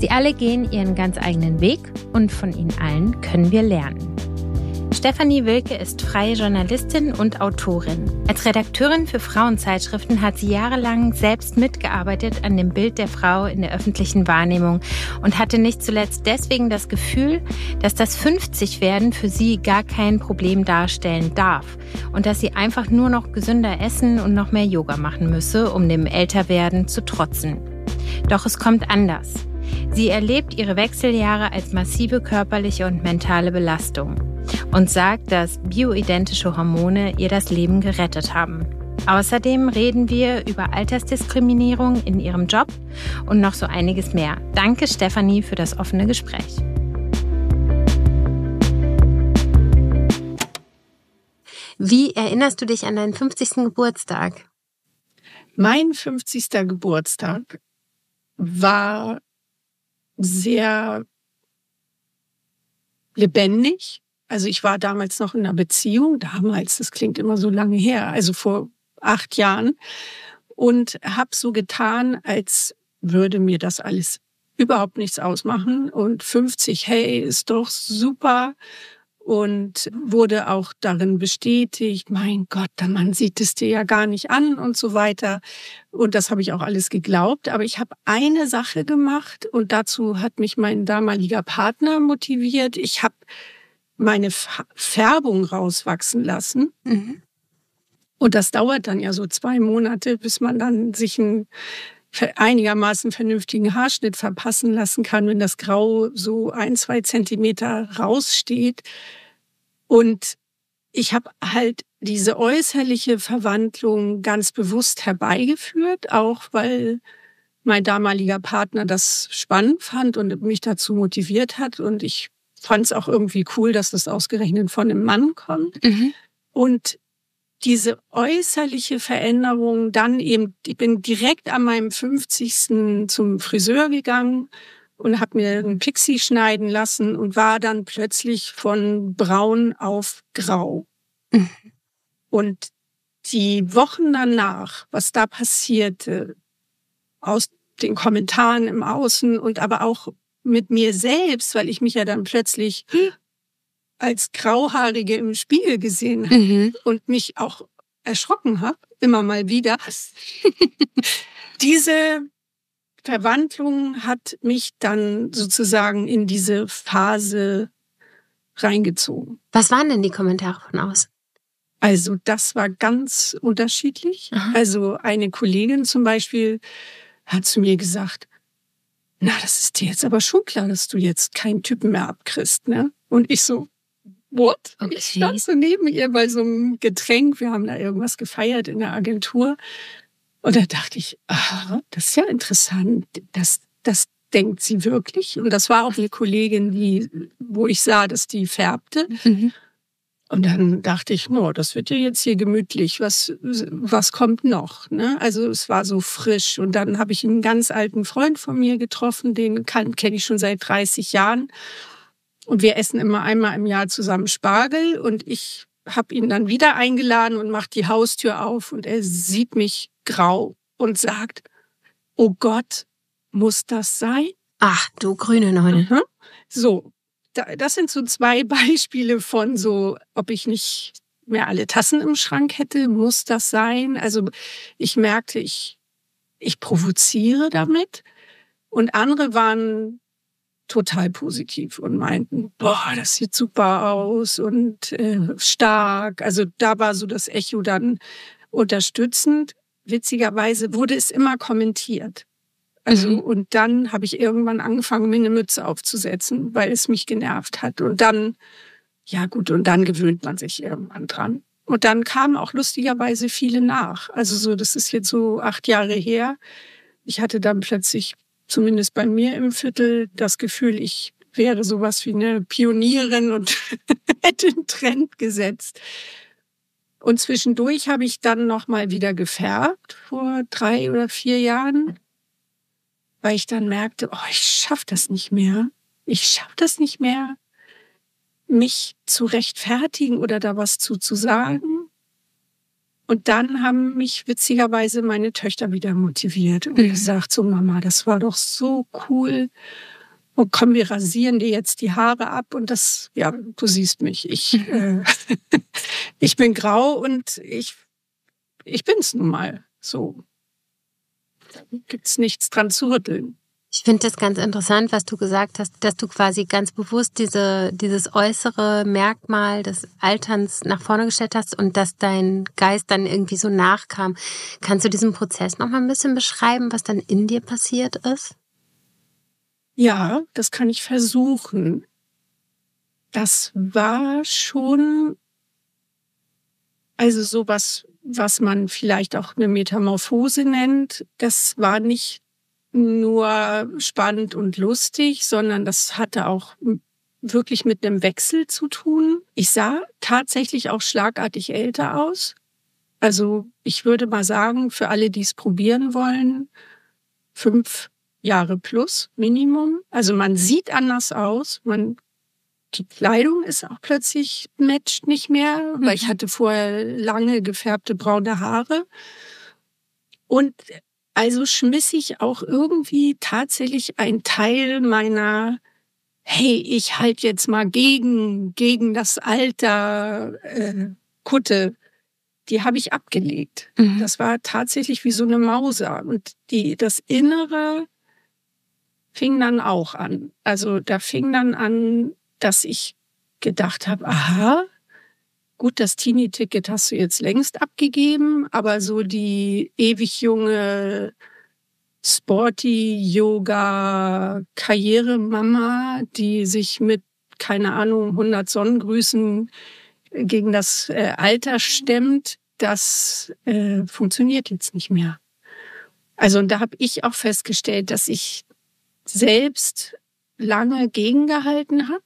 Sie alle gehen ihren ganz eigenen Weg und von ihnen allen können wir lernen. Stefanie Wilke ist freie Journalistin und Autorin. Als Redakteurin für Frauenzeitschriften hat sie jahrelang selbst mitgearbeitet an dem Bild der Frau in der öffentlichen Wahrnehmung und hatte nicht zuletzt deswegen das Gefühl, dass das 50-Werden für sie gar kein Problem darstellen darf und dass sie einfach nur noch gesünder essen und noch mehr Yoga machen müsse, um dem Älterwerden zu trotzen. Doch es kommt anders. Sie erlebt ihre Wechseljahre als massive körperliche und mentale Belastung und sagt, dass bioidentische Hormone ihr das Leben gerettet haben. Außerdem reden wir über Altersdiskriminierung in ihrem Job und noch so einiges mehr. Danke, Stefanie, für das offene Gespräch. Wie erinnerst du dich an deinen 50. Geburtstag? Mein 50. Geburtstag war sehr lebendig. Also ich war damals noch in einer Beziehung, damals, das klingt immer so lange her, also vor acht Jahren, und habe so getan, als würde mir das alles überhaupt nichts ausmachen. Und 50, hey, ist doch super und wurde auch darin bestätigt, mein Gott, der Mann sieht es dir ja gar nicht an und so weiter. Und das habe ich auch alles geglaubt. Aber ich habe eine Sache gemacht und dazu hat mich mein damaliger Partner motiviert. Ich habe meine Färbung rauswachsen lassen. Mhm. Und das dauert dann ja so zwei Monate, bis man dann sich einen einigermaßen vernünftigen Haarschnitt verpassen lassen kann, wenn das Grau so ein, zwei Zentimeter raussteht. Und ich habe halt diese äußerliche Verwandlung ganz bewusst herbeigeführt, auch weil mein damaliger Partner das spannend fand und mich dazu motiviert hat. Und ich fand es auch irgendwie cool, dass das ausgerechnet von einem Mann kommt. Mhm. Und diese äußerliche Veränderung dann eben, ich bin direkt an meinem 50. zum Friseur gegangen und habe mir einen Pixie schneiden lassen und war dann plötzlich von braun auf grau. Mhm. Und die Wochen danach, was da passierte, aus den Kommentaren im Außen und aber auch mit mir selbst, weil ich mich ja dann plötzlich als Grauhaarige im Spiegel gesehen habe mhm. und mich auch erschrocken habe, immer mal wieder. Diese Verwandlung hat mich dann sozusagen in diese Phase reingezogen. Was waren denn die Kommentare von außen? Also das war ganz unterschiedlich. Aha. Also eine Kollegin zum Beispiel hat zu mir gesagt, na, das ist dir jetzt aber schon klar, dass du jetzt keinen Typen mehr abkriegst, ne? Und ich so, what? Okay. Ich stand so neben ihr bei so einem Getränk. Wir haben da irgendwas gefeiert in der Agentur. Und da dachte ich, ah, das ist ja interessant. Das, das denkt sie wirklich. Und das war auch eine Kollegin, die, wo ich sah, dass die färbte. Mhm. Und dann dachte ich, no, das wird ja jetzt hier gemütlich. Was, was kommt noch? Ne? Also es war so frisch. Und dann habe ich einen ganz alten Freund von mir getroffen, den kenne ich schon seit 30 Jahren. Und wir essen immer einmal im Jahr zusammen Spargel. Und ich habe ihn dann wieder eingeladen und macht die Haustür auf. Und er sieht mich grau und sagt, oh Gott, muss das sein? Ach, du grüne Neune. Mhm. So, das sind so zwei Beispiele von so, ob ich nicht mehr alle Tassen im Schrank hätte, muss das sein? Also ich merkte, ich, ich provoziere damit. Und andere waren total positiv und meinten, boah, das sieht super aus und äh, stark. Also da war so das Echo dann unterstützend. witzigerweise wurde es immer kommentiert. Also, mhm. und dann habe ich irgendwann angefangen, mir eine Mütze aufzusetzen, weil es mich genervt hat. Und dann, ja gut, und dann gewöhnt man sich irgendwann dran. Und dann kamen auch lustigerweise viele nach. Also so, das ist jetzt so acht Jahre her. Ich hatte dann plötzlich, zumindest bei mir im Viertel, das Gefühl, ich wäre sowas wie eine Pionierin und hätte einen Trend gesetzt. Und zwischendurch habe ich dann noch mal wieder gefärbt vor drei oder vier Jahren, weil ich dann merkte, oh, ich schaffe das nicht mehr. Ich schaffe das nicht mehr, mich zu rechtfertigen oder da was zu, zu sagen. Und dann haben mich witzigerweise meine Töchter wieder motiviert und mhm. gesagt, so Mama, das war doch so cool. Und komm, wir rasieren dir jetzt die Haare ab und das, ja, du siehst mich. Ich, äh, ich bin grau und ich, ich bin's nun mal. So. Da gibt's nichts dran zu rütteln. Ich finde das ganz interessant, was du gesagt hast, dass du quasi ganz bewusst diese, dieses äußere Merkmal des Alterns nach vorne gestellt hast und dass dein Geist dann irgendwie so nachkam. Kannst du diesen Prozess noch mal ein bisschen beschreiben, was dann in dir passiert ist? Ja, das kann ich versuchen. Das war schon, also sowas, was man vielleicht auch eine Metamorphose nennt. Das war nicht nur spannend und lustig, sondern das hatte auch wirklich mit einem Wechsel zu tun. Ich sah tatsächlich auch schlagartig älter aus. Also ich würde mal sagen, für alle, die es probieren wollen, fünf Jahre plus Minimum. Also man sieht anders aus. Man die Kleidung ist auch plötzlich matcht nicht mehr, weil ich mhm. hatte vorher lange gefärbte braune Haare. Und also schmiss ich auch irgendwie tatsächlich ein Teil meiner Hey, ich halt jetzt mal gegen gegen das Alter äh, Kutte die habe ich abgelegt. Mhm. Das war tatsächlich wie so eine Mauser. Und die, das Innere fing dann auch an. Also da fing dann an, dass ich gedacht habe, aha, gut, das Teenie-Ticket hast du jetzt längst abgegeben, aber so die ewig junge Sporty Yoga Karrieremama, die sich mit keine Ahnung 100 Sonnengrüßen gegen das äh, Alter stemmt, das äh, funktioniert jetzt nicht mehr. Also und da habe ich auch festgestellt, dass ich selbst lange gegengehalten habe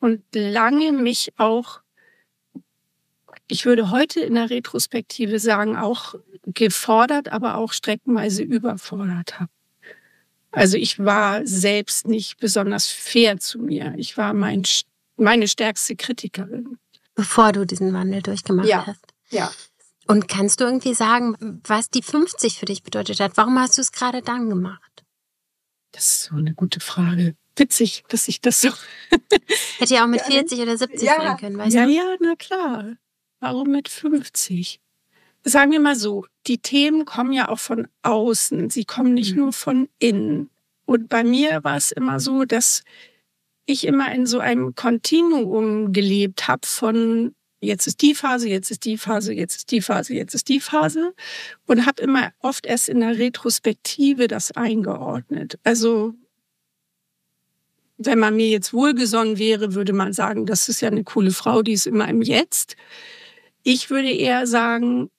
und lange mich auch, ich würde heute in der Retrospektive sagen, auch gefordert, aber auch streckenweise überfordert habe. Also ich war selbst nicht besonders fair zu mir. Ich war mein, meine stärkste Kritikerin. Bevor du diesen Wandel durchgemacht ja, hast. Ja. Und kannst du irgendwie sagen, was die 50 für dich bedeutet hat? Warum hast du es gerade dann gemacht? Das ist so eine gute Frage. Witzig, dass ich das so. Hätte ja auch mit ja, 40 oder 70 ja, sein können, weißt ja, du? Ja, ja, na klar. Warum mit 50? Sagen wir mal so, die Themen kommen ja auch von außen. Sie kommen nicht mhm. nur von innen. Und bei mir war es immer so, dass ich immer in so einem Kontinuum gelebt habe von jetzt ist die Phase, jetzt ist die Phase, jetzt ist die Phase, jetzt ist die Phase und habe immer oft erst in der Retrospektive das eingeordnet. Also wenn man mir jetzt wohlgesonnen wäre, würde man sagen, das ist ja eine coole Frau, die ist immer im Jetzt. Ich würde eher sagen,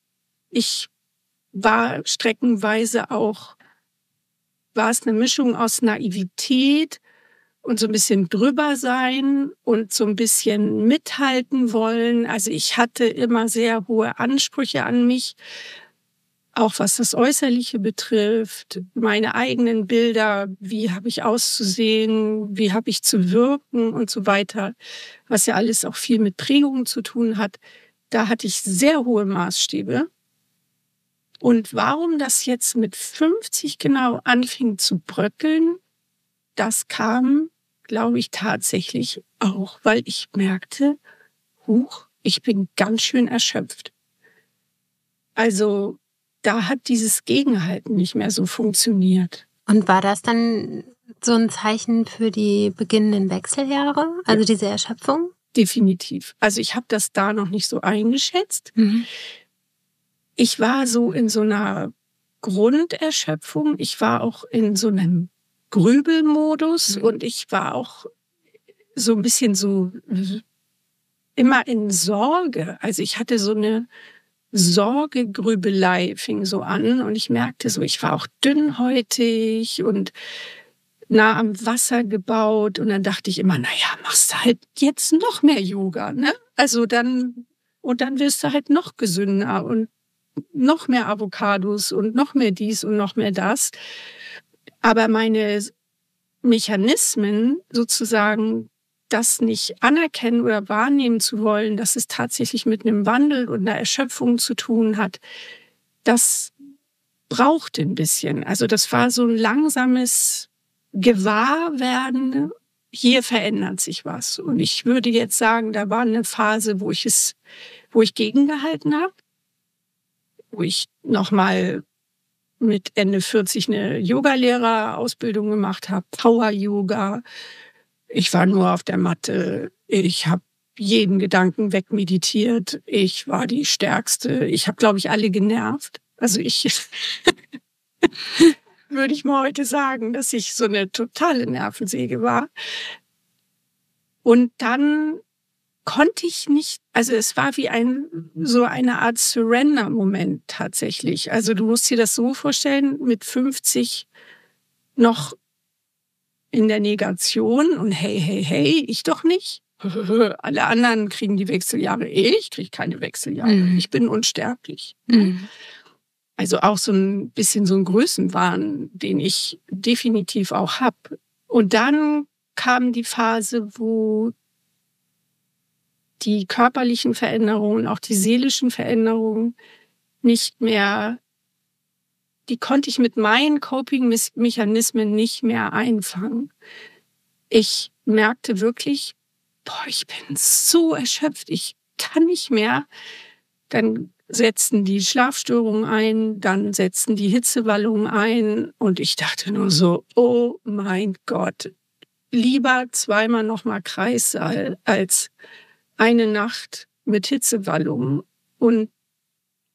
ich war streckenweise auch, war es eine Mischung aus Naivität und so ein bisschen drüber sein und so ein bisschen mithalten wollen. Also ich hatte immer sehr hohe Ansprüche an mich, auch was das Äußerliche betrifft, meine eigenen Bilder, wie habe ich auszusehen, wie habe ich zu wirken und so weiter, was ja alles auch viel mit Prägungen zu tun hat. Da hatte ich sehr hohe Maßstäbe. Und warum das jetzt mit 50 genau anfing zu bröckeln, das kam glaube ich, tatsächlich auch, weil ich merkte, huch, ich bin ganz schön erschöpft. Also da hat dieses Gegenhalten nicht mehr so funktioniert. Und war das dann so ein Zeichen für die beginnenden Wechseljahre, also ja. diese Erschöpfung? Definitiv. Also ich habe das da noch nicht so eingeschätzt. Mhm. ich war so in so einer Grunderschöpfung. Ich war auch in so einem Grübelmodus mhm. und ich war auch so ein bisschen so immer in Sorge. Also ich hatte so eine Sorgegrübelei fing so an und ich merkte so, ich war auch dünnhäutig und nah am Wasser gebaut und dann dachte ich immer, naja, machst du halt jetzt noch mehr Yoga, ne? Also dann, und dann wirst du halt noch gesünder und noch mehr Avocados und noch mehr dies und noch mehr das. Aber meine Mechanismen sozusagen das nicht anerkennen oder wahrnehmen zu wollen, dass es tatsächlich mit einem Wandel und einer Erschöpfung zu tun hat, das braucht ein bisschen. Also das war so ein langsames Gewahrwerden, hier verändert sich was. Und ich würde jetzt sagen, da war eine Phase, wo ich es, wo ich gegengehalten habe, wo ich nochmal mit Ende 40 eine Yogalehrerausbildung gemacht habe, Power Yoga, ich war nur auf der Matte. Ich habe jeden Gedanken wegmeditiert. Ich war die Stärkste. Ich habe, glaube ich, alle genervt. Also ich würde ich mal heute sagen, dass ich so eine totale Nervensäge war. Und dann konnte ich nicht, also es war wie ein, so eine Art Surrender-Moment tatsächlich. Also du musst dir das so vorstellen, mit 50 noch in der Negation und hey, hey, hey, ich doch nicht. Alle anderen kriegen die Wechseljahre. Ich kriege keine Wechseljahre. Mhm. Ich bin unsterblich. Mhm. Also auch so ein bisschen so ein Größenwahn, den ich definitiv auch hab. Und dann kam die Phase, wo die körperlichen Veränderungen, auch die seelischen Veränderungen nicht mehr die konnte ich mit meinen Coping-Mechanismen nicht mehr einfangen. Ich merkte wirklich, boah, ich bin so erschöpft, ich kann nicht mehr. Dann setzten die Schlafstörungen ein, dann setzten die Hitzewallungen ein und ich dachte nur so, oh mein Gott, lieber zweimal nochmal Kreissaal als eine Nacht mit Hitzewallungen. Und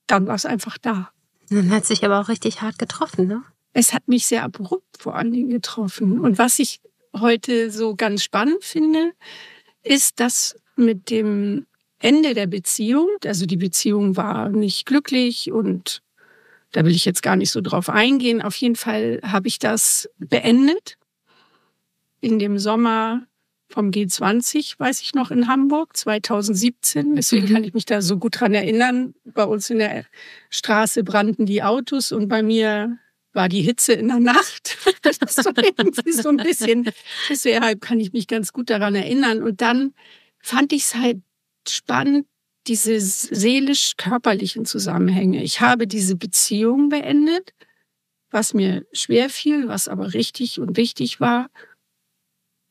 dann war es einfach da. Dann hat sich aber auch richtig hart getroffen, ne? Es hat mich sehr abrupt vor allen Dingen getroffen. Und was ich heute so ganz spannend finde, ist, dass mit dem Ende der Beziehung, also die Beziehung war nicht glücklich und da will ich jetzt gar nicht so drauf eingehen. Auf jeden Fall habe ich das beendet in dem Sommer vom G20, weiß ich noch, in Hamburg 2017. Deswegen mhm. kann ich mich da so gut dran erinnern. Bei uns in der Straße brannten die Autos und bei mir war die Hitze in der Nacht. Das ist so, irgendwie so ein bisschen. Deshalb kann ich mich ganz gut daran erinnern. Und dann fand ich es halt spannend, diese seelisch-körperlichen Zusammenhänge. Ich habe diese Beziehung beendet, was mir schwer fiel, was aber richtig und wichtig war.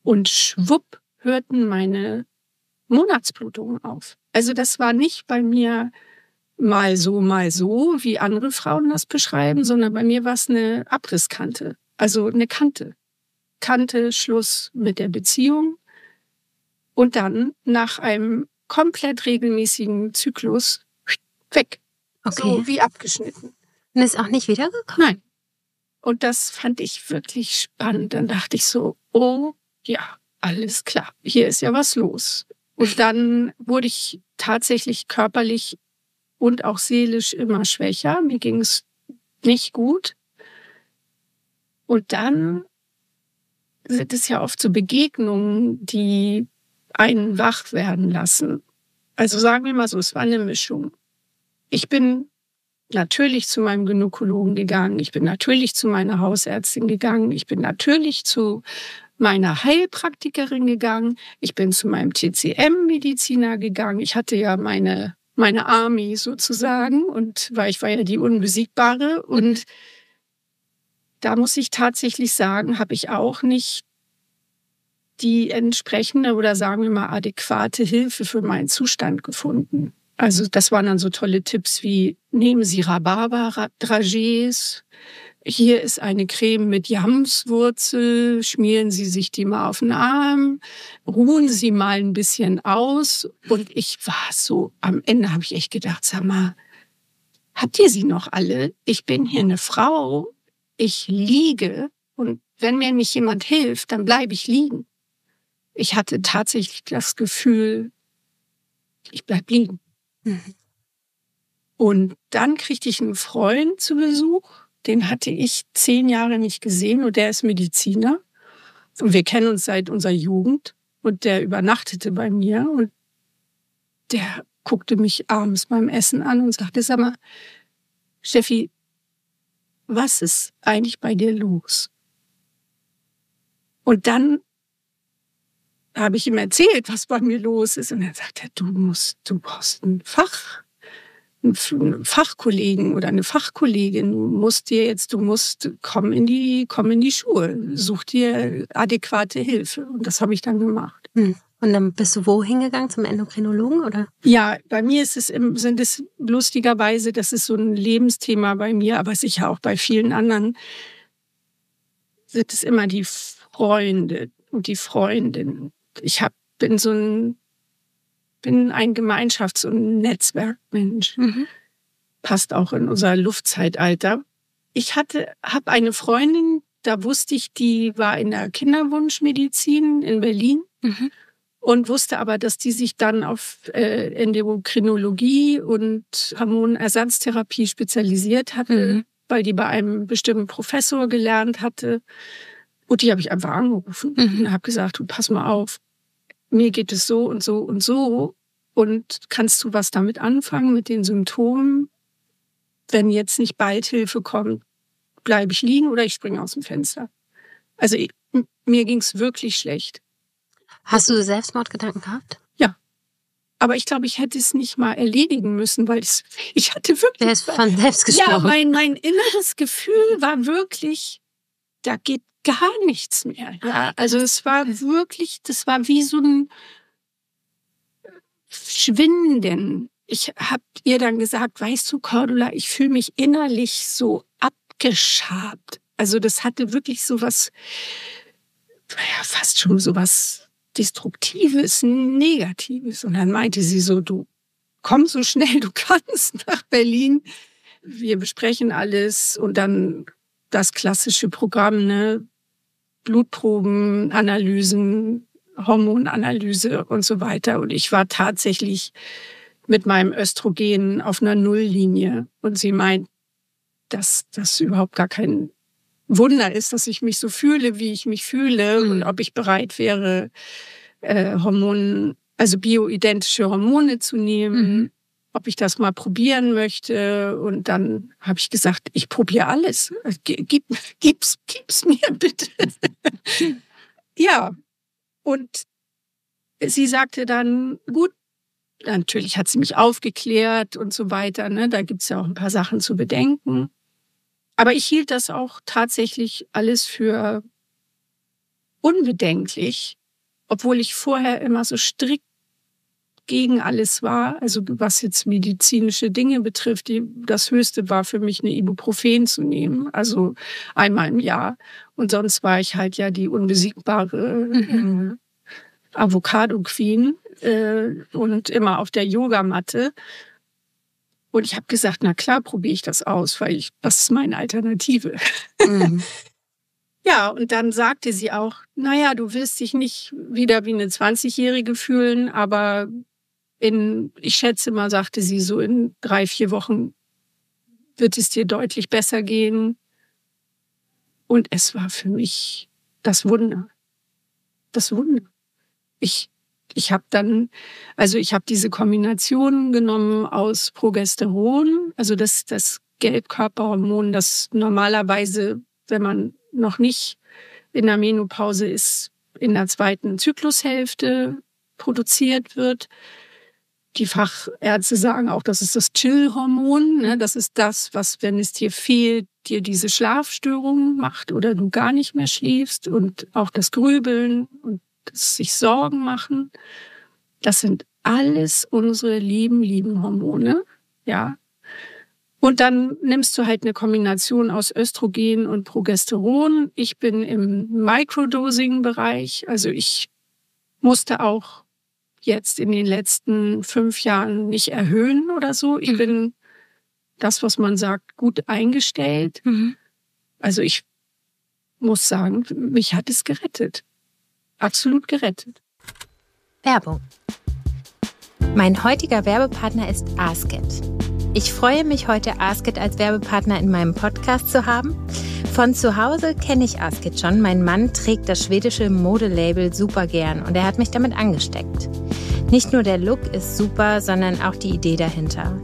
Und schwupp hörten meine Monatsblutungen auf. Also das war nicht bei mir mal so, mal so, wie andere Frauen das beschreiben, sondern bei mir war es eine Abrisskante. Also eine Kante. Kante, Schluss mit der Beziehung. Und dann nach einem komplett regelmäßigen Zyklus weg. Okay. So wie abgeschnitten. Und ist auch nicht wiedergekommen? Nein. Und das fand ich wirklich spannend. Dann dachte ich so, oh ja, alles klar, hier ist ja was los. Und dann wurde ich tatsächlich körperlich und auch seelisch immer schwächer. Mir ging es nicht gut. Und dann sind es ja oft so Begegnungen, die einen wach werden lassen. Also sagen wir mal so, es war eine Mischung. Ich bin natürlich zu meinem Gynäkologen gegangen. Ich bin natürlich zu meiner Hausärztin gegangen. Ich bin natürlich zu meiner Heilpraktikerin gegangen. Ich bin zu meinem TCM-Mediziner gegangen. Ich hatte ja meine, meine Army sozusagen und weil ich war ja die Unbesiegbare. Und da muss ich tatsächlich sagen, habe ich auch nicht die entsprechende oder sagen wir mal adäquate Hilfe für meinen Zustand gefunden. Also das waren dann so tolle Tipps wie nehmen Sie Rhabarber-Dragees, hier ist eine Creme mit Jamswurzel, schmieren Sie sich die mal auf den Arm, ruhen Sie mal ein bisschen aus. Und ich war so, am Ende habe ich echt gedacht, sag mal, habt ihr sie noch alle? Ich bin hier eine Frau, ich liege und wenn mir nicht jemand hilft, dann bleibe ich liegen. Ich hatte tatsächlich das Gefühl, ich bleib liegen. Mhm. Und dann kriegte ich einen Freund zu Besuch, den hatte ich zehn Jahre nicht gesehen und der ist Mediziner. Und wir kennen uns seit unserer Jugend und der übernachtete bei mir und der guckte mich abends beim Essen an und sagte, sag mal, Steffi, was ist eigentlich bei dir los? Und dann habe ich ihm erzählt, was bei mir los ist. Und er sagte, du musst, du brauchst ein Fach, einen Fachkollegen oder eine Fachkollegin. Du musst dir jetzt, du musst, komm in die, komm in die Schuhe, such dir adäquate Hilfe. Und das habe ich dann gemacht. Hm. Und dann bist du wo hingegangen? Zum Endokrinologen oder? Ja, bei mir ist es, sind es lustigerweise, das ist so ein Lebensthema bei mir, aber sicher auch bei vielen anderen, sind es immer die Freunde und die Freundinnen. Ich hab, bin so ein, bin ein Gemeinschafts- und Netzwerkmensch. Mhm. Passt auch in unser Luftzeitalter. Ich hatte, habe eine Freundin, da wusste ich, die war in der Kinderwunschmedizin in Berlin. Mhm und wusste aber, dass die sich dann auf äh, Endokrinologie und Hormonersatztherapie spezialisiert hatte, mhm. weil die bei einem bestimmten Professor gelernt hatte. Und die habe ich einfach angerufen mhm. und habe gesagt, du pass mal auf, mir geht es so und so und so. Und kannst du was damit anfangen mit den Symptomen? Wenn jetzt nicht bald Hilfe kommt, bleibe ich liegen oder ich springe aus dem Fenster. Also ich, mir ging es wirklich schlecht. Hast du Selbstmordgedanken gehabt? Ja. Aber ich glaube, ich hätte es nicht mal erledigen müssen, weil ich, ich hatte wirklich. Der ist von selbst gesprochen. Ja, mein, mein inneres Gefühl war wirklich, da geht gar nichts mehr. Ja, also es war wirklich, das war wie so ein Schwinden. Ich habe ihr dann gesagt, weißt du, Cordula, ich fühle mich innerlich so abgeschabt. Also das hatte wirklich so was, ja, fast schon so was Destruktives, Negatives. Und dann meinte sie so, du komm so schnell du kannst nach Berlin. Wir besprechen alles und dann das klassische Programm, ne? Blutproben, Analysen, Hormonanalyse und so weiter. Und ich war tatsächlich mit meinem Östrogen auf einer Nulllinie. Und sie meint, dass das überhaupt gar kein Wunder ist, dass ich mich so fühle, wie ich mich fühle mhm. und ob ich bereit wäre, äh, Hormonen, also bioidentische Hormone zu nehmen, mhm. Ob ich das mal probieren möchte. Und dann habe ich gesagt, ich probiere alles. Gib, gib's, gib's mir bitte. ja. Und sie sagte dann, gut, natürlich hat sie mich aufgeklärt und so weiter. Ne? Da gibt's ja auch ein paar Sachen zu bedenken. Aber ich hielt das auch tatsächlich alles für unbedenklich, obwohl ich vorher immer so strikt gegen alles war, also was jetzt medizinische Dinge betrifft, die, das Höchste war für mich eine Ibuprofen zu nehmen, also einmal im Jahr. Und sonst war ich halt ja die unbesiegbare mhm. äh, Avocado Queen äh, und immer auf der Yogamatte. Und ich habe gesagt, na klar, probiere ich das aus, weil ich, was ist meine Alternative? Mhm. ja, und dann sagte sie auch, naja, du wirst dich nicht wieder wie eine 20-Jährige fühlen, aber in, ich schätze mal, sagte sie, so in drei, vier Wochen wird es dir deutlich besser gehen. Und es war für mich das Wunder. Das Wunder. Ich ich habe dann, also ich habe diese Kombination genommen aus Progesteron, also das, das Gelbkörperhormon, das normalerweise, wenn man noch nicht in der Menopause ist, in der zweiten Zyklushälfte produziert wird. Die Fachärzte sagen auch, das ist das Chill-Hormon. Ne? Das ist das, was, wenn es dir fehlt, dir diese Schlafstörungen macht oder du gar nicht mehr schläfst und auch das Grübeln und das sich Sorgen machen. Das sind alles unsere lieben, lieben Hormone. Ja. Und dann nimmst du halt eine Kombination aus Östrogen und Progesteron. Ich bin im Microdosing-Bereich. Also ich musste auch jetzt in den letzten fünf Jahren nicht erhöhen oder so. Ich mhm. bin das, was man sagt, gut eingestellt. Mhm. Also ich muss sagen, mich hat es gerettet. Absolut gerettet. Werbung. Mein heutiger Werbepartner ist Asket. Ich freue mich heute, Asket als Werbepartner in meinem Podcast zu haben. Von zu Hause kenne ich Asket schon. Mein Mann trägt das schwedische Modelabel super gern und er hat mich damit angesteckt. Nicht nur der Look ist super, sondern auch die Idee dahinter.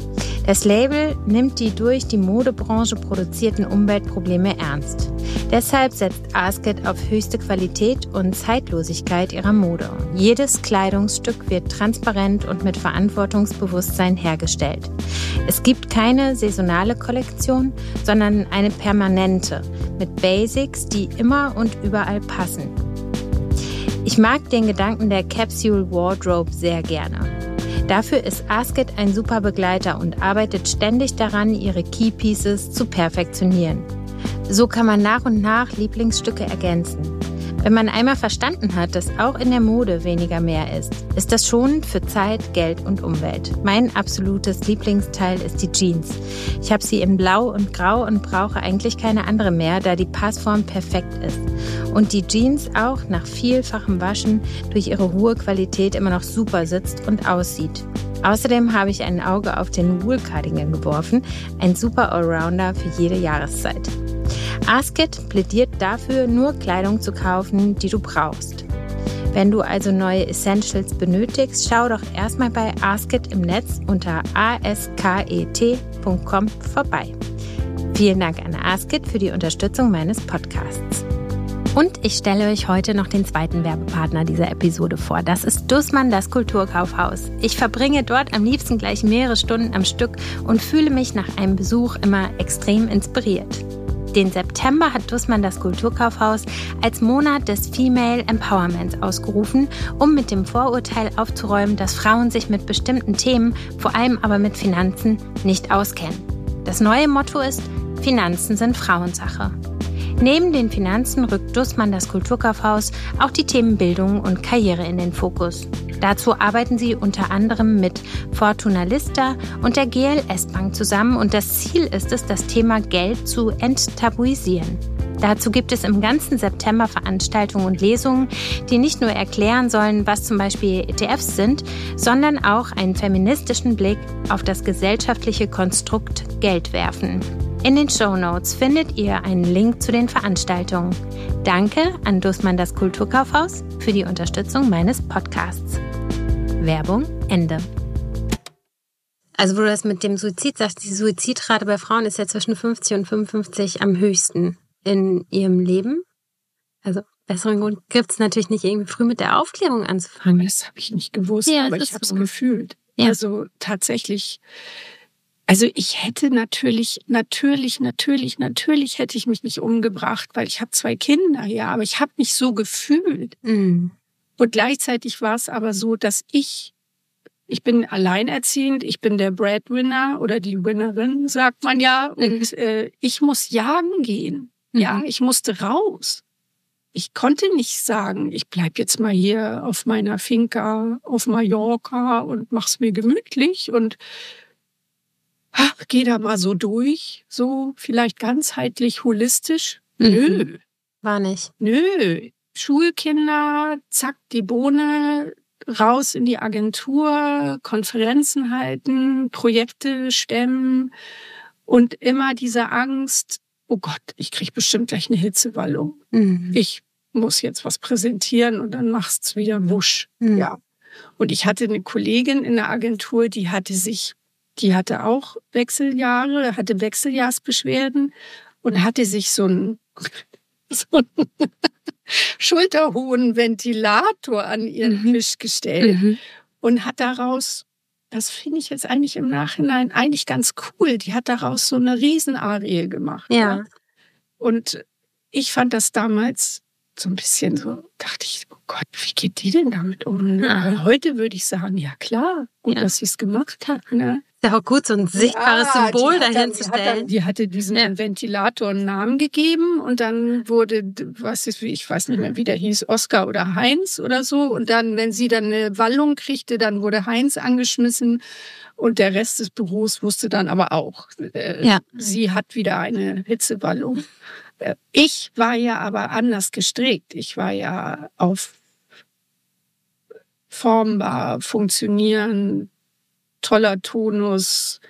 Das Label nimmt die durch die Modebranche produzierten Umweltprobleme ernst. Deshalb setzt Asket auf höchste Qualität und Zeitlosigkeit ihrer Mode. Jedes Kleidungsstück wird transparent und mit Verantwortungsbewusstsein hergestellt. Es gibt keine saisonale Kollektion, sondern eine permanente mit Basics, die immer und überall passen. Ich mag den Gedanken der Capsule Wardrobe sehr gerne. Dafür ist Asket ein super Begleiter und arbeitet ständig daran, ihre Key Pieces zu perfektionieren. So kann man nach und nach Lieblingsstücke ergänzen. Wenn man einmal verstanden hat, dass auch in der Mode weniger mehr ist, ist das schonend für Zeit, Geld und Umwelt. Mein absolutes Lieblingsteil ist die Jeans. Ich habe sie in Blau und Grau und brauche eigentlich keine andere mehr, da die Passform perfekt ist. Und die Jeans auch nach vielfachem Waschen durch ihre hohe Qualität immer noch super sitzt und aussieht. Außerdem habe ich ein Auge auf den Wool Cardigan geworfen, ein super Allrounder für jede Jahreszeit. Asket plädiert dafür, nur Kleidung zu kaufen, die du brauchst. Wenn du also neue Essentials benötigst, schau doch erstmal bei Asket im Netz unter asket.com vorbei. Vielen Dank an Asket für die Unterstützung meines Podcasts. Und ich stelle euch heute noch den zweiten Werbepartner dieser Episode vor. Das ist Dussmann, das Kulturkaufhaus. Ich verbringe dort am liebsten gleich mehrere Stunden am Stück und fühle mich nach einem Besuch immer extrem inspiriert. Den September hat Dussmann das Kulturkaufhaus als Monat des Female Empowerments ausgerufen, um mit dem Vorurteil aufzuräumen, dass Frauen sich mit bestimmten Themen, vor allem aber mit Finanzen, nicht auskennen. Das neue Motto ist, Finanzen sind Frauensache. Neben den Finanzen rückt Dussmann das Kulturkaufhaus auch die Themen Bildung und Karriere in den Fokus. Dazu arbeiten sie unter anderem mit Fortuna Lista und der GLS Bank zusammen und das Ziel ist es, das Thema Geld zu enttabuisieren. Dazu gibt es im ganzen September Veranstaltungen und Lesungen, die nicht nur erklären sollen, was zum Beispiel ETFs sind, sondern auch einen feministischen Blick auf das gesellschaftliche Konstrukt Geld werfen. In den Show Notes findet ihr einen Link zu den Veranstaltungen. Danke an Dussmann das Kulturkaufhaus für die Unterstützung meines Podcasts. Werbung Ende. Also wo du das mit dem Suizid sagst, die Suizidrate bei Frauen ist ja zwischen 50 und 55 am höchsten in ihrem Leben. Also besseren Grund gibt es natürlich nicht, irgendwie früh mit der Aufklärung anzufangen. Das habe ich nicht gewusst, ja, aber ich habe es so. gefühlt. Ja. Also tatsächlich also ich hätte natürlich, natürlich, natürlich, natürlich hätte ich mich nicht umgebracht, weil ich habe zwei Kinder, ja, aber ich habe mich so gefühlt. Mhm. Und gleichzeitig war es aber so, dass ich, ich bin alleinerziehend, ich bin der Breadwinner oder die Winnerin, sagt man ja, und mhm. äh, ich muss jagen gehen. Mhm. Ja, ich musste raus. Ich konnte nicht sagen, ich bleib jetzt mal hier auf meiner Finca auf Mallorca und mach's mir gemütlich und ach, geh da mal so durch, so vielleicht ganzheitlich, holistisch. Mhm. Nö. War nicht. Nö. Schulkinder, zack, die Bohne, raus in die Agentur, Konferenzen halten, Projekte stemmen und immer diese Angst, oh Gott, ich krieg bestimmt gleich eine Hitzewallung. Mhm. Ich muss jetzt was präsentieren und dann machst's wieder wusch. Mhm. Ja. Und ich hatte eine Kollegin in der Agentur, die hatte sich die hatte auch Wechseljahre, hatte Wechseljahrsbeschwerden und hatte sich so einen, so einen schulterhohen Ventilator an ihren mhm. Tisch gestellt mhm. und hat daraus, das finde ich jetzt eigentlich im Nachhinein eigentlich ganz cool, die hat daraus so eine Riesenarie gemacht. Ja. ja. Und ich fand das damals so ein bisschen so, dachte ich, oh Gott, wie geht die denn damit um? Ne? Ja. Heute würde ich sagen, ja klar, gut, ja. dass sie es gemacht hat. Ne? Ist auch gut, so ein sichtbares ja, Symbol dahin zu stellen. Die, hatte diesen ja. Ventilator einen Namen gegeben und dann wurde, was ist, ich weiß nicht mehr, wie der hieß, Oscar oder Heinz oder so. Und dann, wenn sie dann eine Wallung kriegte, dann wurde Heinz angeschmissen und der Rest des Büros wusste dann aber auch, äh, ja. sie hat wieder eine Hitzewallung. Äh, ich war ja aber anders gestrickt. Ich war ja auf formbar, funktionieren, toller Tonus,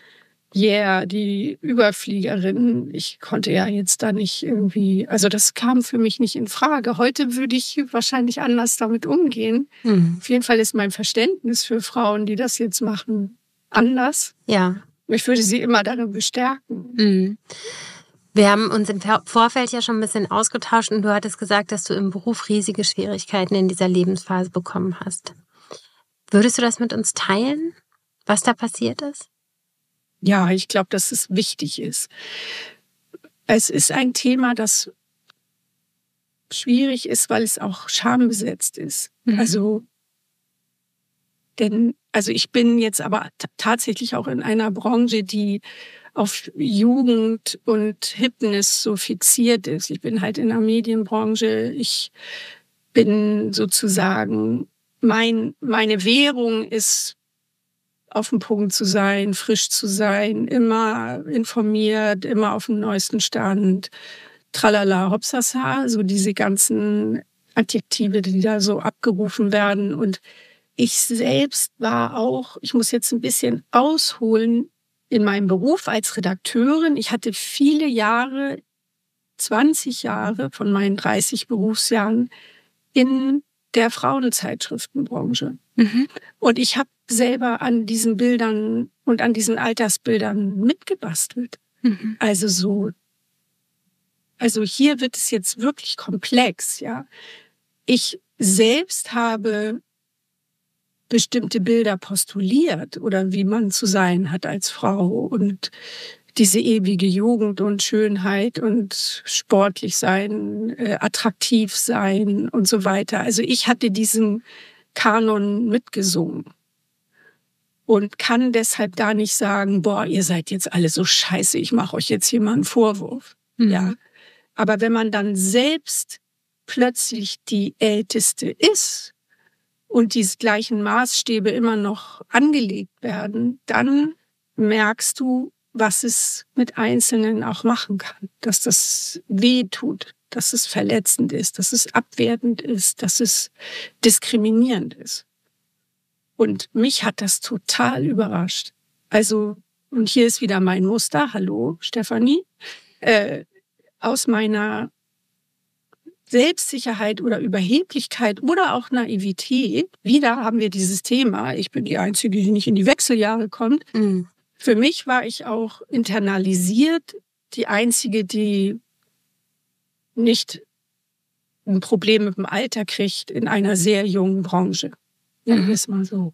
yeah, die Überfliegerin. Ich konnte ja jetzt da nicht irgendwie, also das kam für mich nicht in Frage. Heute würde ich wahrscheinlich anders damit umgehen. Mhm. Auf jeden Fall ist mein Verständnis für Frauen, die das jetzt machen, anders. Ja. Ich würde sie immer darin bestärken. Mhm. Wir haben uns im Vorfeld ja schon ein bisschen ausgetauscht und du hattest gesagt, dass du im Beruf riesige Schwierigkeiten in dieser Lebensphase bekommen hast. Würdest du das mit uns teilen, was da passiert ist? Ja, ich glaube, dass es wichtig ist. Es ist ein Thema, das schwierig ist, weil es auch schambesetzt ist. Mhm. Also, denn, also ich bin jetzt aber tatsächlich auch in einer Branche, die auf Jugend und Hipness so fixiert ist. Ich bin halt in der Medienbranche. Ich bin sozusagen mein, meine Währung ist auf dem Punkt zu sein, frisch zu sein, immer informiert, immer auf dem neuesten Stand. Tralala, hopsasa, so diese ganzen Adjektive, die da so abgerufen werden. Und ich selbst war auch, ich muss jetzt ein bisschen ausholen, in meinem Beruf als Redakteurin. Ich hatte viele Jahre, 20 Jahre von meinen 30 Berufsjahren in der Frauenzeitschriftenbranche. Mhm. Und ich habe selber an diesen Bildern und an diesen Altersbildern mitgebastelt. Mhm. Also so, also hier wird es jetzt wirklich komplex, ja. Ich selbst habe bestimmte Bilder postuliert oder wie man zu sein hat als Frau und diese ewige Jugend und Schönheit und sportlich sein, äh, attraktiv sein und so weiter. Also ich hatte diesen Kanon mitgesungen und kann deshalb gar nicht sagen, boah, ihr seid jetzt alle so scheiße, ich mache euch jetzt hier mal einen Vorwurf. Mhm. Ja. Aber wenn man dann selbst plötzlich die Älteste ist und diese gleichen Maßstäbe immer noch angelegt werden, dann merkst du, was es mit Einzelnen auch machen kann, dass das weh tut, dass es verletzend ist, dass es abwertend ist, dass es diskriminierend ist. Und mich hat das total überrascht. Also, und hier ist wieder mein Muster. Hallo, Stefanie. Äh, aus meiner Selbstsicherheit oder Überheblichkeit oder auch Naivität, wieder haben wir dieses Thema, ich bin die Einzige, die nicht in die Wechseljahre kommt, mhm. Für mich war ich auch internalisiert, die einzige, die nicht ein Problem mit dem Alter kriegt in einer sehr jungen Branche. Nennen wir es mal so.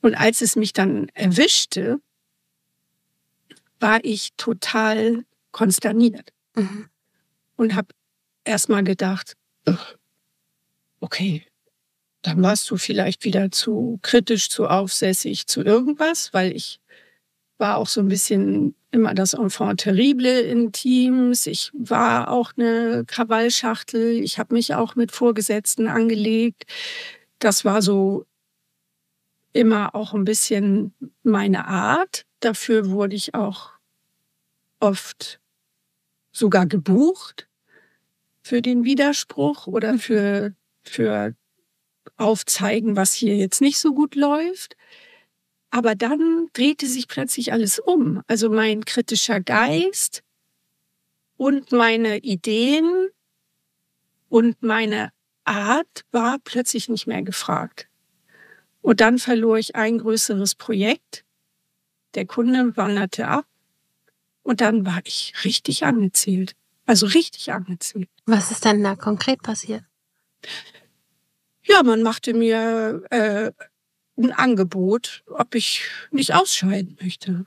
Und als es mich dann erwischte, war ich total konsterniert mhm. und habe erstmal gedacht, okay, dann warst du vielleicht wieder zu kritisch, zu aufsässig, zu irgendwas, weil ich war auch so ein bisschen immer das Enfant terrible in Teams. Ich war auch eine Krawallschachtel. Ich habe mich auch mit Vorgesetzten angelegt. Das war so immer auch ein bisschen meine Art. Dafür wurde ich auch oft sogar gebucht für den Widerspruch oder für, für aufzeigen, was hier jetzt nicht so gut läuft. Aber dann drehte sich plötzlich alles um. Also mein kritischer Geist und meine Ideen und meine Art war plötzlich nicht mehr gefragt. Und dann verlor ich ein größeres Projekt. Der Kunde wanderte ab. Und dann war ich richtig angezählt. Also richtig angezählt. Was ist denn da konkret passiert? Ja, man machte mir äh, ein Angebot, ob ich nicht ausscheiden möchte.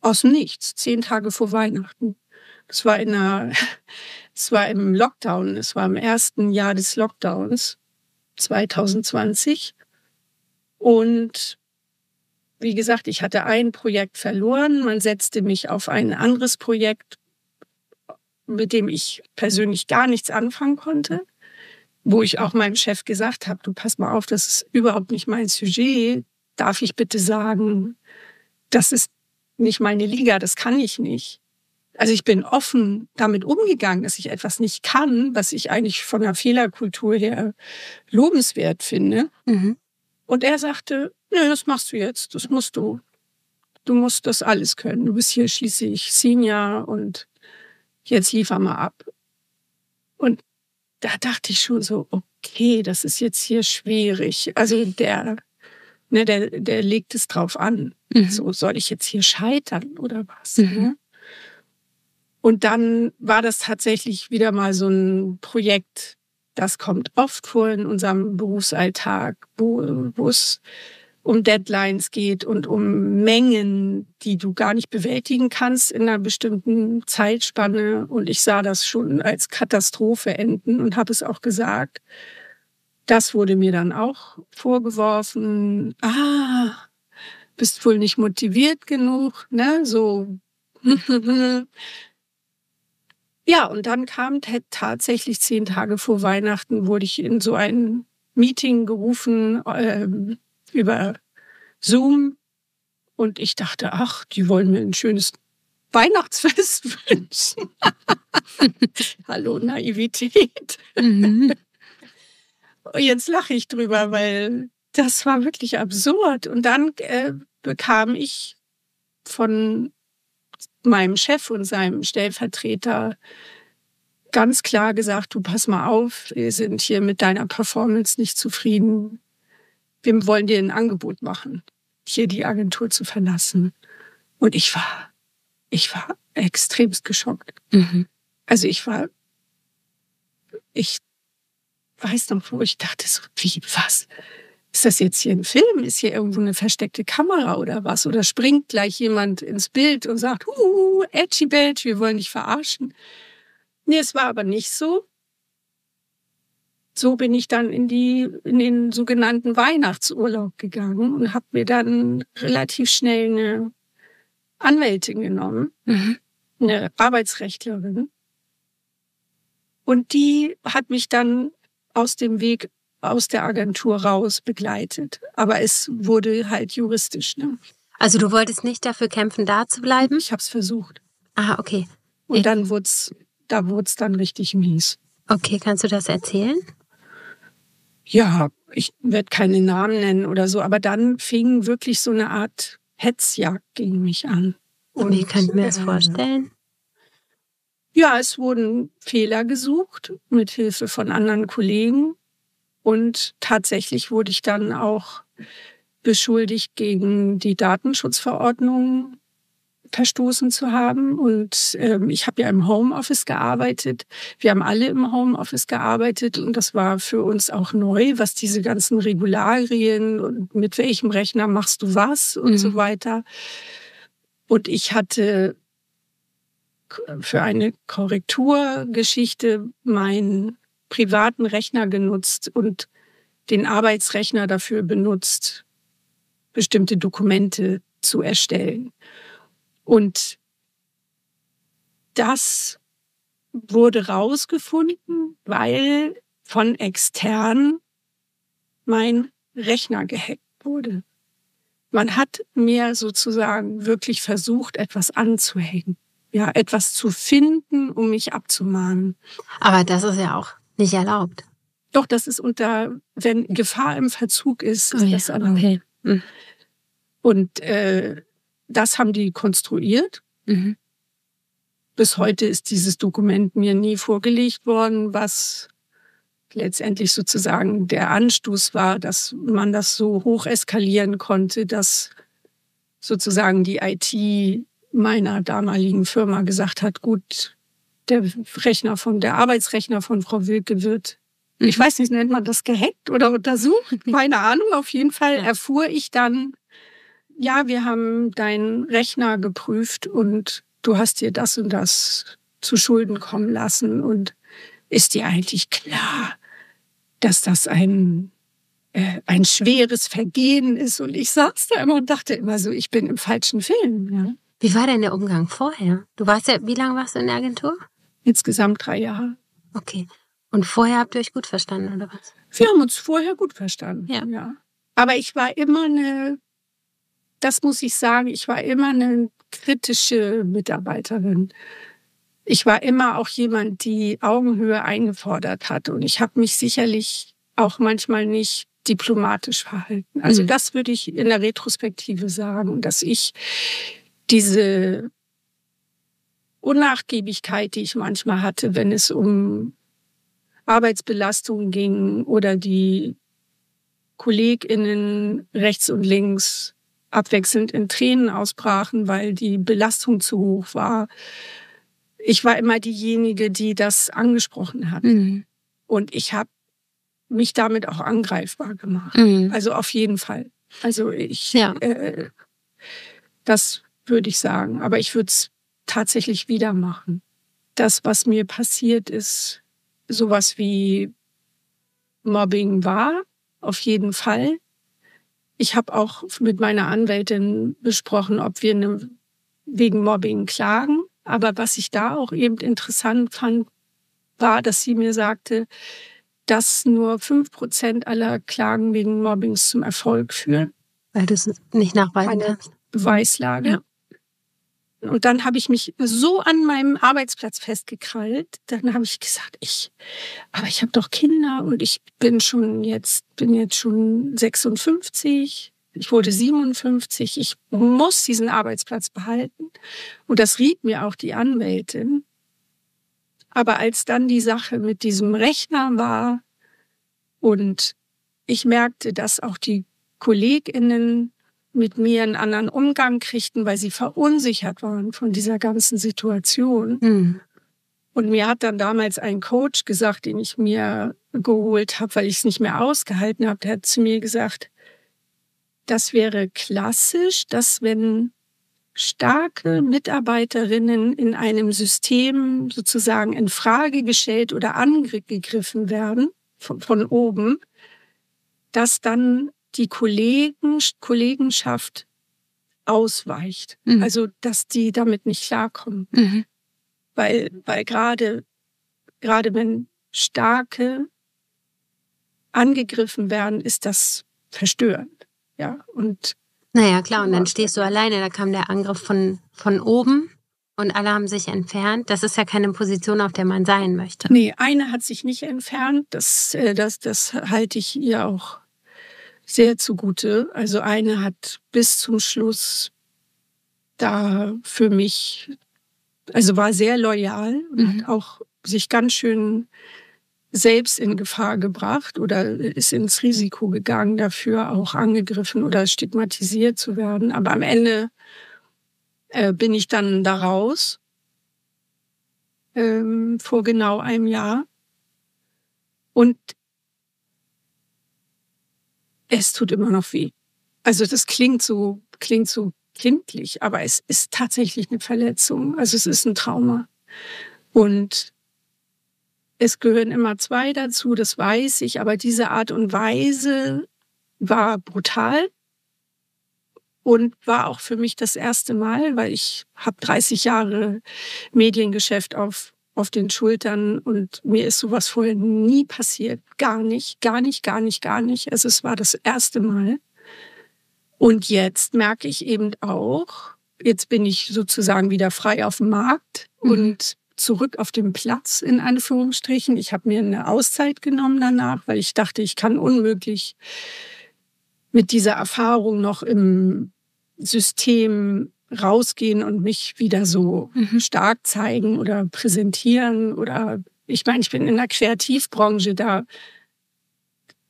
Aus Nichts, zehn Tage vor Weihnachten. Das war in einer, es war im Lockdown, es war im ersten Jahr des Lockdowns 2020. Und wie gesagt, ich hatte ein Projekt verloren. Man setzte mich auf ein anderes Projekt, mit dem ich persönlich gar nichts anfangen konnte. Wo ich auch meinem Chef gesagt habe, du pass mal auf, das ist überhaupt nicht mein Sujet. Darf ich bitte sagen, das ist nicht meine Liga, das kann ich nicht. Also ich bin offen damit umgegangen, dass ich etwas nicht kann, was ich eigentlich von der Fehlerkultur her lobenswert finde. Mhm. Und er sagte, nö, das machst du jetzt, das musst du. Du musst das alles können. Du bist hier schließlich Senior und jetzt liefer mal ab. Und da dachte ich schon so, okay, das ist jetzt hier schwierig. Also der, ne, der, der legt es drauf an. Mhm. So, soll ich jetzt hier scheitern oder was? Mhm. Ne? Und dann war das tatsächlich wieder mal so ein Projekt, das kommt oft vor in unserem Berufsalltag, wo, wo es um Deadlines geht und um Mengen, die du gar nicht bewältigen kannst in einer bestimmten Zeitspanne. Und ich sah das schon als Katastrophe enden und habe es auch gesagt. Das wurde mir dann auch vorgeworfen. Ah, bist wohl nicht motiviert genug, ne? So. ja, und dann kam tatsächlich zehn Tage vor Weihnachten wurde ich in so ein Meeting gerufen. Ähm, über Zoom. Und ich dachte, ach, die wollen mir ein schönes Weihnachtsfest wünschen. Hallo, Naivität. Mhm. Jetzt lache ich drüber, weil das war wirklich absurd. Und dann äh, bekam ich von meinem Chef und seinem Stellvertreter ganz klar gesagt, du pass mal auf, wir sind hier mit deiner Performance nicht zufrieden wir wollen dir ein Angebot machen, hier die Agentur zu verlassen. Und ich war, ich war extremst geschockt. Mhm. Also ich war, ich weiß noch, wo ich dachte, so, wie, was? Ist das jetzt hier ein Film? Ist hier irgendwo eine versteckte Kamera oder was? Oder springt gleich jemand ins Bild und sagt, uh, edgy badge, wir wollen dich verarschen? Nee, es war aber nicht so so bin ich dann in die in den sogenannten Weihnachtsurlaub gegangen und habe mir dann relativ schnell eine Anwältin genommen, mhm. eine Arbeitsrechtlerin. Und die hat mich dann aus dem Weg aus der Agentur raus begleitet. Aber es wurde halt juristisch. Ne? Also du wolltest nicht dafür kämpfen, da zu bleiben? Ich habe es versucht. Ah, okay. Und dann wurd's, da wurde es dann richtig mies. Okay, kannst du das erzählen? Ja, ich werde keine Namen nennen oder so, aber dann fing wirklich so eine Art Hetzjagd gegen mich an. Und wie kann ich mir das äh, vorstellen? Ja, es wurden Fehler gesucht mit Hilfe von anderen Kollegen und tatsächlich wurde ich dann auch beschuldigt, gegen die Datenschutzverordnung verstoßen zu haben. Und ähm, ich habe ja im Homeoffice gearbeitet. Wir haben alle im Homeoffice gearbeitet und das war für uns auch neu, was diese ganzen Regularien und mit welchem Rechner machst du was und mhm. so weiter. Und ich hatte für eine Korrekturgeschichte meinen privaten Rechner genutzt und den Arbeitsrechner dafür benutzt, bestimmte Dokumente zu erstellen. Und das wurde rausgefunden, weil von extern mein Rechner gehackt wurde. Man hat mir sozusagen wirklich versucht, etwas anzuhängen. Ja, etwas zu finden, um mich abzumahnen. Aber das ist ja auch nicht erlaubt. Doch, das ist unter, wenn Gefahr im Verzug ist, ist oh ja, das erlaubt. Okay. Mhm. Und äh, das haben die konstruiert. Mhm. Bis heute ist dieses Dokument mir nie vorgelegt worden, was letztendlich sozusagen der Anstoß war, dass man das so hoch eskalieren konnte, dass sozusagen die IT meiner damaligen Firma gesagt hat, gut, der Rechner von, der Arbeitsrechner von Frau Wilke wird, ich mhm. weiß nicht, nennt man das gehackt oder untersucht? Keine Ahnung. Auf jeden Fall erfuhr ich dann, ja, wir haben deinen Rechner geprüft und du hast dir das und das zu Schulden kommen lassen und ist dir eigentlich klar, dass das ein äh, ein schweres Vergehen ist. Und ich saß da immer und dachte immer so, ich bin im falschen Film. Ja. Wie war denn der Umgang vorher? Du warst ja, wie lange warst du in der Agentur? Insgesamt drei Jahre. Okay. Und vorher habt ihr euch gut verstanden, oder was? Wir haben uns vorher gut verstanden. Ja. ja. Aber ich war immer eine, das muss ich sagen, ich war immer eine kritische Mitarbeiterin. Ich war immer auch jemand, die Augenhöhe eingefordert hat. Und ich habe mich sicherlich auch manchmal nicht diplomatisch verhalten. Also mhm. das würde ich in der Retrospektive sagen, dass ich diese Unnachgiebigkeit, die ich manchmal hatte, wenn es um Arbeitsbelastung ging oder die KollegInnen rechts und links abwechselnd in Tränen ausbrachen, weil die Belastung zu hoch war. Ich war immer diejenige, die das angesprochen hat. Mhm. Und ich habe mich damit auch angreifbar gemacht. Mhm. Also auf jeden Fall. Also ich, ja. äh, das würde ich sagen. Aber ich würde es tatsächlich wieder machen. Das, was mir passiert ist, sowas wie Mobbing war, auf jeden Fall. Ich habe auch mit meiner Anwältin besprochen, ob wir eine, wegen Mobbing klagen. Aber was ich da auch eben interessant fand, war, dass sie mir sagte, dass nur fünf Prozent aller Klagen wegen Mobbings zum Erfolg führen. Weil du es nicht nachweisen kannst. Beweislage. Ja. Und dann habe ich mich so an meinem Arbeitsplatz festgekrallt. Dann habe ich gesagt, ich, aber ich habe doch Kinder und ich bin schon jetzt, bin jetzt schon 56. Ich wurde 57. Ich muss diesen Arbeitsplatz behalten. Und das riet mir auch die Anwältin. Aber als dann die Sache mit diesem Rechner war und ich merkte, dass auch die KollegInnen mit mir einen anderen Umgang kriegten, weil sie verunsichert waren von dieser ganzen Situation. Mhm. Und mir hat dann damals ein Coach gesagt, den ich mir geholt habe, weil ich es nicht mehr ausgehalten habe, der hat zu mir gesagt, das wäre klassisch, dass wenn starke Mitarbeiterinnen in einem System sozusagen in Frage gestellt oder angegriffen werden von, von oben, dass dann die Kollegen, Kollegenschaft ausweicht. Mhm. Also, dass die damit nicht klarkommen. Mhm. Weil, weil gerade, gerade wenn starke angegriffen werden, ist das verstörend. Ja, und. Naja, klar, und dann stehst du alleine. Da kam der Angriff von, von oben und alle haben sich entfernt. Das ist ja keine Position, auf der man sein möchte. Nee, eine hat sich nicht entfernt. Das, äh, das, das halte ich ihr auch sehr zugute. Also eine hat bis zum Schluss da für mich, also war sehr loyal und mhm. hat auch sich ganz schön selbst in Gefahr gebracht oder ist ins Risiko gegangen, dafür auch angegriffen oder stigmatisiert zu werden. Aber am Ende äh, bin ich dann da raus ähm, vor genau einem Jahr. Und es tut immer noch weh. Also das klingt so, klingt so kindlich, aber es ist tatsächlich eine Verletzung. Also es ist ein Trauma. Und es gehören immer zwei dazu, das weiß ich, aber diese Art und Weise war brutal und war auch für mich das erste Mal, weil ich habe 30 Jahre Mediengeschäft auf auf den Schultern und mir ist sowas vorher nie passiert. Gar nicht, gar nicht, gar nicht, gar nicht. Also es war das erste Mal. Und jetzt merke ich eben auch, jetzt bin ich sozusagen wieder frei auf dem Markt mhm. und zurück auf dem Platz in Anführungsstrichen. Ich habe mir eine Auszeit genommen danach, weil ich dachte, ich kann unmöglich mit dieser Erfahrung noch im System rausgehen und mich wieder so mhm. stark zeigen oder präsentieren oder ich meine, ich bin in der Kreativbranche da.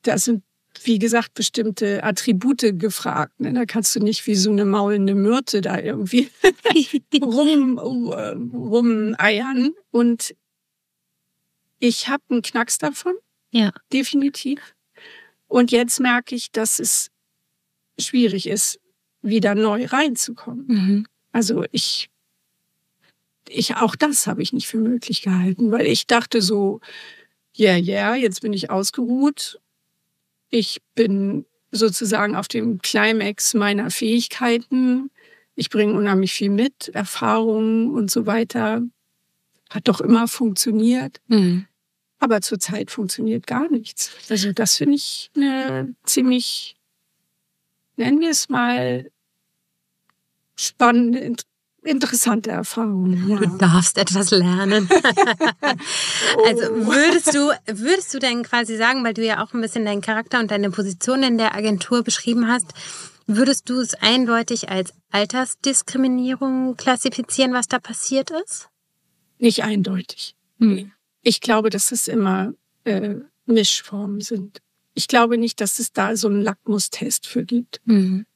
Da sind, wie gesagt, bestimmte Attribute gefragt. Ne? Da kannst du nicht wie so eine maulende Myrte da irgendwie rum, rumeiern. Und ich habe einen Knacks davon. Ja. Definitiv. Und jetzt merke ich, dass es schwierig ist, wieder neu reinzukommen. Mhm. Also ich, ich, auch das habe ich nicht für möglich gehalten, weil ich dachte so, ja, yeah, ja, yeah, jetzt bin ich ausgeruht. Ich bin sozusagen auf dem Climax meiner Fähigkeiten. Ich bringe unheimlich viel mit, Erfahrungen und so weiter. Hat doch immer funktioniert. Mhm. Aber zurzeit funktioniert gar nichts. Also das finde ich eine ziemlich, nennen wir es mal, spannende, interessante Erfahrung. Ja. Du darfst etwas lernen. also würdest du, würdest du denn quasi sagen, weil du ja auch ein bisschen deinen Charakter und deine Position in der Agentur beschrieben hast, würdest du es eindeutig als Altersdiskriminierung klassifizieren, was da passiert ist? Nicht eindeutig. Hm. Ich glaube, dass es immer äh, Mischformen sind. Ich glaube nicht, dass es da so einen Lackmustest für gibt. Mhm.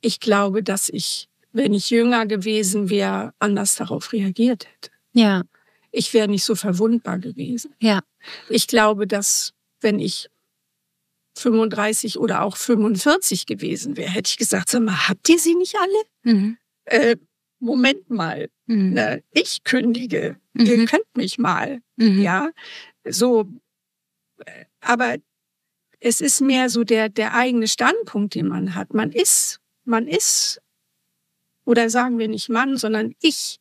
Ich glaube, dass ich wenn ich jünger gewesen wäre, anders darauf reagiert hätte. Ja. Ich wäre nicht so verwundbar gewesen. Ja. Ich glaube, dass wenn ich 35 oder auch 45 gewesen wäre, hätte ich gesagt, sag mal, habt ihr sie nicht alle? Mhm. Äh, Moment mal, mhm. ne, ich kündige, mhm. ihr könnt mich mal, mhm. ja, so, äh, aber es ist mehr so der, der eigene Standpunkt, den man hat. Man ist, man ist oder sagen wir nicht Mann, sondern ich.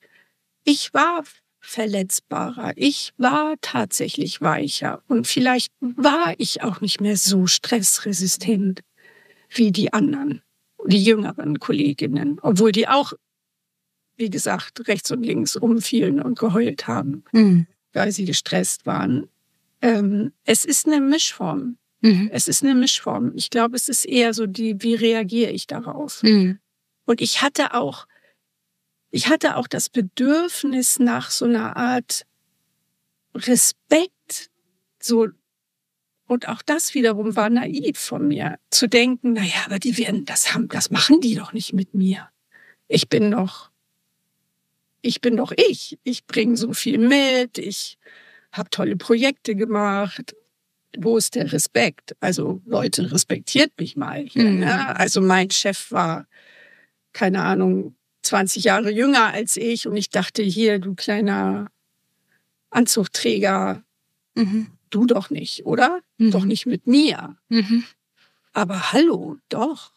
Ich war verletzbarer. Ich war tatsächlich weicher. Und vielleicht war ich auch nicht mehr so stressresistent wie die anderen, die jüngeren Kolleginnen, obwohl die auch, wie gesagt, rechts und links umfielen und geheult haben, mhm. weil sie gestresst waren. Ähm, es ist eine Mischform. Mhm. Es ist eine Mischform. Ich glaube, es ist eher so die, wie reagiere ich darauf? Mhm. Und ich hatte auch, ich hatte auch das Bedürfnis nach so einer Art Respekt, so, und auch das wiederum war naiv von mir, zu denken, na ja, aber die werden, das haben, das machen die doch nicht mit mir. Ich bin doch, ich bin doch ich. Ich bringe so viel mit, ich habe tolle Projekte gemacht. Wo ist der Respekt? Also Leute, respektiert mich mal hier. Mhm. Ne? Also mein Chef war keine Ahnung, 20 Jahre jünger als ich und ich dachte, hier, du kleiner Anzugträger, mhm. du doch nicht, oder? Mhm. Doch nicht mit mir. Mhm. Aber hallo, doch.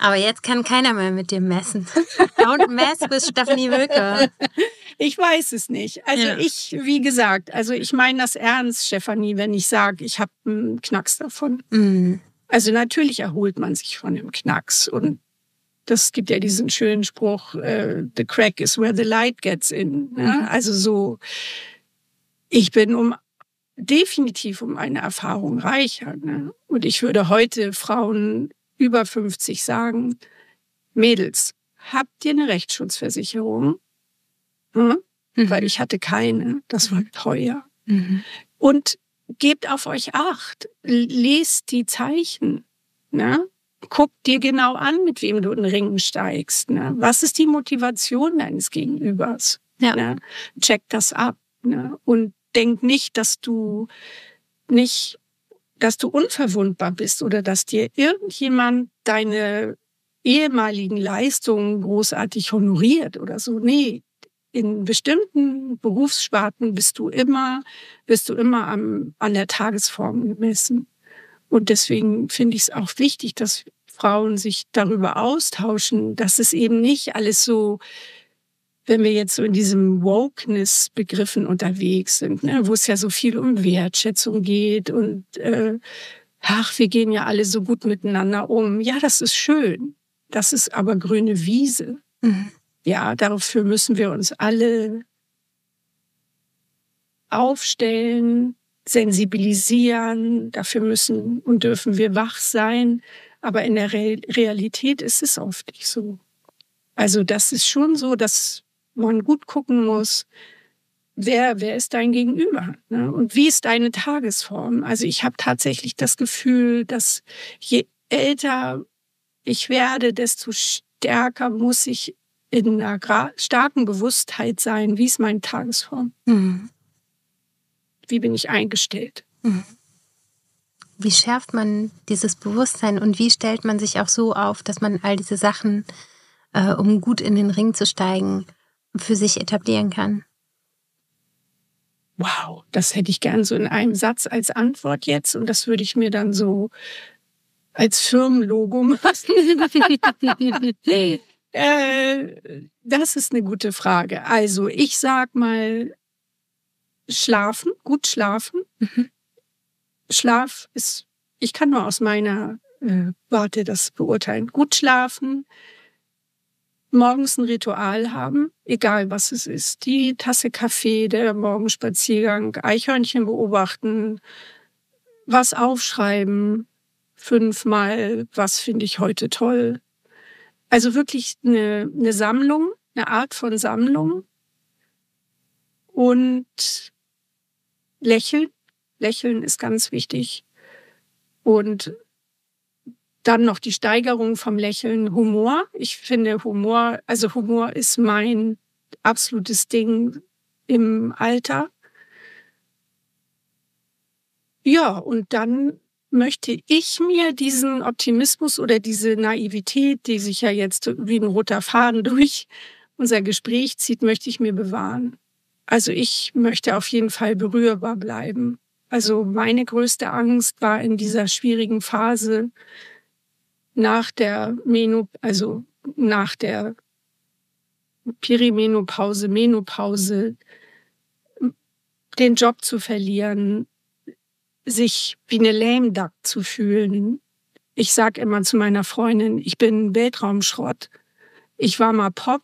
Aber jetzt kann keiner mehr mit dir messen. Don't mess with Stephanie Wilke. Ich weiß es nicht. Also ja. ich, wie gesagt, also ich meine das ernst, Stephanie, wenn ich sage, ich habe einen Knacks davon. Mhm. Also natürlich erholt man sich von dem Knacks und das gibt ja diesen schönen Spruch, äh, the crack is where the light gets in. Ja? Mhm. Also so, ich bin um definitiv um eine Erfahrung reicher. Ne? Und ich würde heute Frauen über 50 sagen, Mädels, habt ihr eine Rechtsschutzversicherung? Hm? Mhm. Weil ich hatte keine, das war teuer. Mhm. Und gebt auf euch acht, lest die Zeichen. Ne? guck dir genau an, mit wem du in den Ringen steigst. Ne? Was ist die Motivation deines Gegenübers? Ja. Ne? Check das ab. Ne? Und denk nicht, dass du nicht, dass du unverwundbar bist oder dass dir irgendjemand deine ehemaligen Leistungen großartig honoriert oder so. Nee, in bestimmten Berufssparten bist du immer, bist du immer am, an der Tagesform gemessen. Und deswegen finde ich es auch wichtig, dass Frauen sich darüber austauschen, dass es eben nicht alles so, wenn wir jetzt so in diesem Wokeness-Begriffen unterwegs sind, ne, wo es ja so viel um Wertschätzung geht und äh, ach, wir gehen ja alle so gut miteinander um. Ja, das ist schön. Das ist aber grüne Wiese. Mhm. Ja, dafür müssen wir uns alle aufstellen, sensibilisieren, dafür müssen und dürfen wir wach sein. Aber in der Re Realität ist es oft nicht so. Also das ist schon so, dass man gut gucken muss, wer, wer ist dein Gegenüber ne? und wie ist deine Tagesform. Also ich habe tatsächlich das Gefühl, dass je älter ich werde, desto stärker muss ich in einer starken Bewusstheit sein, wie ist meine Tagesform. Mhm wie bin ich eingestellt. Mhm. Wie schärft man dieses Bewusstsein und wie stellt man sich auch so auf, dass man all diese Sachen, äh, um gut in den Ring zu steigen, für sich etablieren kann? wow, das hätte ich gern so in einem Satz als Antwort jetzt und das würde ich mir dann so als Firmenlogo machen. äh, das ist eine gute Frage. Also ich sag mal schlafen, gut schlafen. Mhm. Schlaf ist, ich kann nur aus meiner äh, Warte das beurteilen. Gut schlafen, morgens ein Ritual haben, egal was es ist. Die Tasse Kaffee, der Morgenspaziergang, Eichhörnchen beobachten, was aufschreiben, fünfmal, was finde ich heute toll. Also wirklich eine, eine Sammlung, eine Art von Sammlung und lächeln. Lächeln ist ganz wichtig. Und dann noch die Steigerung vom Lächeln, Humor. Ich finde Humor, also Humor ist mein absolutes Ding im Alter. Ja, und dann möchte ich mir diesen Optimismus oder diese Naivität, die sich ja jetzt wie ein roter Faden durch unser Gespräch zieht, möchte ich mir bewahren. Also ich möchte auf jeden Fall berührbar bleiben. Also meine größte Angst war in dieser schwierigen Phase, nach der Menop also nach der Perimenopause, Menopause, den Job zu verlieren, sich wie eine Lame Duck zu fühlen. Ich sag immer zu meiner Freundin, ich bin Weltraumschrott. Ich war mal Pop,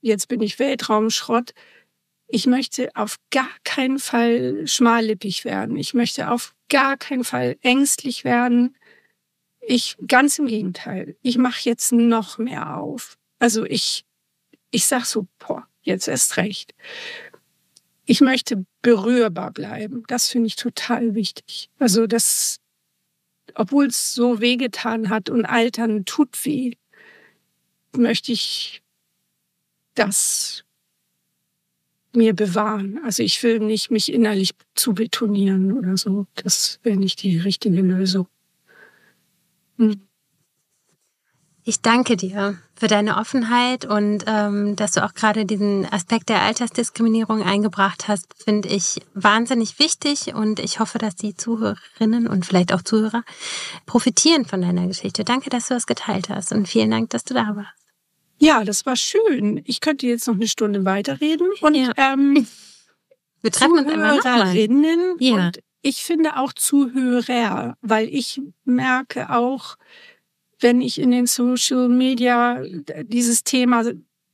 jetzt bin ich Weltraumschrott. Ich möchte auf gar keinen Fall schmallippig werden. Ich möchte auf gar keinen Fall ängstlich werden. Ich ganz im Gegenteil. Ich mache jetzt noch mehr auf. Also ich ich sag so, boah, jetzt erst recht. Ich möchte berührbar bleiben. Das finde ich total wichtig. Also das, obwohl es so wehgetan hat und Altern tut weh, möchte ich das mir bewahren. Also ich will nicht mich innerlich zu betonieren oder so. Das wäre nicht die richtige Lösung. Hm. Ich danke dir für deine Offenheit und ähm, dass du auch gerade diesen Aspekt der Altersdiskriminierung eingebracht hast, finde ich wahnsinnig wichtig und ich hoffe, dass die Zuhörerinnen und vielleicht auch Zuhörer profitieren von deiner Geschichte. Danke, dass du das geteilt hast und vielen Dank, dass du da warst. Ja, das war schön. Ich könnte jetzt noch eine Stunde weiterreden und ja. ähm, wir treffen uns immer noch mal. Ja. Und ich finde auch Zuhörer, weil ich merke auch, wenn ich in den Social Media dieses Thema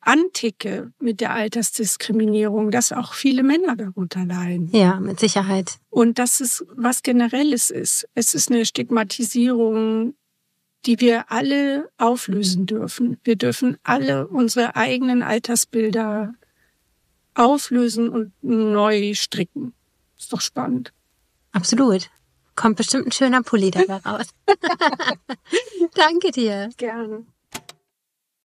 anticke mit der Altersdiskriminierung, dass auch viele Männer darunter leiden. Ja, mit Sicherheit. Und dass es was Generelles ist. Es ist eine Stigmatisierung, die wir alle auflösen dürfen. Wir dürfen alle unsere eigenen Altersbilder auflösen und neu stricken. Ist doch spannend. Absolut. Kommt bestimmt ein schöner Pulli dabei raus. Danke dir. Gerne.